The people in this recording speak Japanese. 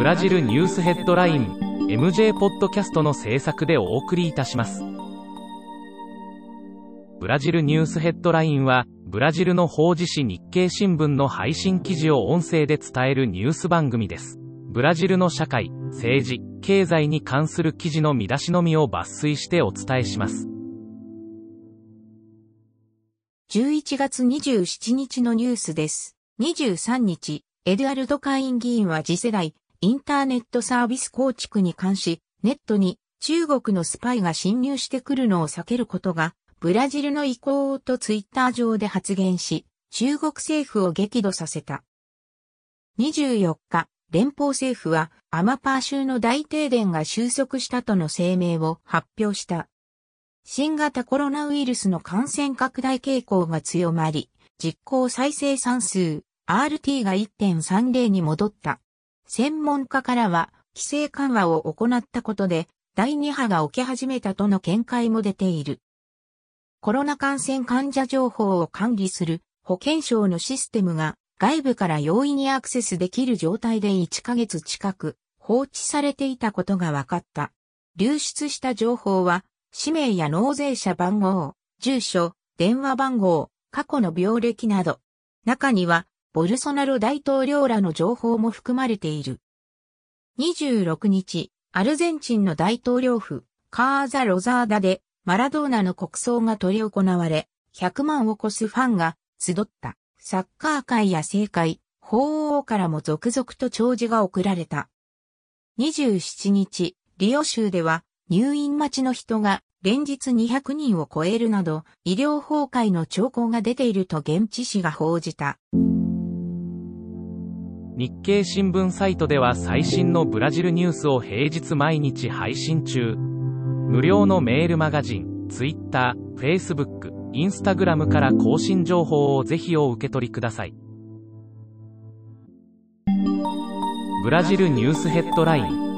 ブラジルニュースヘッドライン MJ ポッドキャストの制作でお送りいたします。ブラジルニュースヘッドラインはブラジルの法事紙日経新聞の配信記事を音声で伝えるニュース番組です。ブラジルの社会政治経済に関する記事の見出しのみを抜粋してお伝えします。11月27日のニュースです。23日、エドアルド会員議員は次世代、インターネットサービス構築に関し、ネットに中国のスパイが侵入してくるのを避けることが、ブラジルの意向とツイッター上で発言し、中国政府を激怒させた。24日、連邦政府はアマパー州の大停電が収束したとの声明を発表した。新型コロナウイルスの感染拡大傾向が強まり、実行再生産数 RT が1.30に戻った。専門家からは、規制緩和を行ったことで、第2波が起き始めたとの見解も出ている。コロナ感染患者情報を管理する保健省のシステムが外部から容易にアクセスできる状態で1ヶ月近く放置されていたことが分かった。流出した情報は氏名や納税者番号、住所、電話番号、過去の病歴など。中には、ボルソナロ大統領らの情報も含まれている。26日、アルゼンチンの大統領府、カーザ・ロザーダで、マラドーナの国葬が執り行われ、100万を超すファンが集った。サッカー界や政界、法王からも続々と弔辞が送られた。27日、リオ州では入院待ちの人が連日200人を超えるなど医療崩壊の兆候が出ていると現地紙が報じた。日経新聞サイトでは最新のブラジルニュースを平日毎日配信中。無料のメールマガジン、Twitter、Facebook、Instagram から更新情報をぜひお受け取りください。ブラジルニュースヘッドライン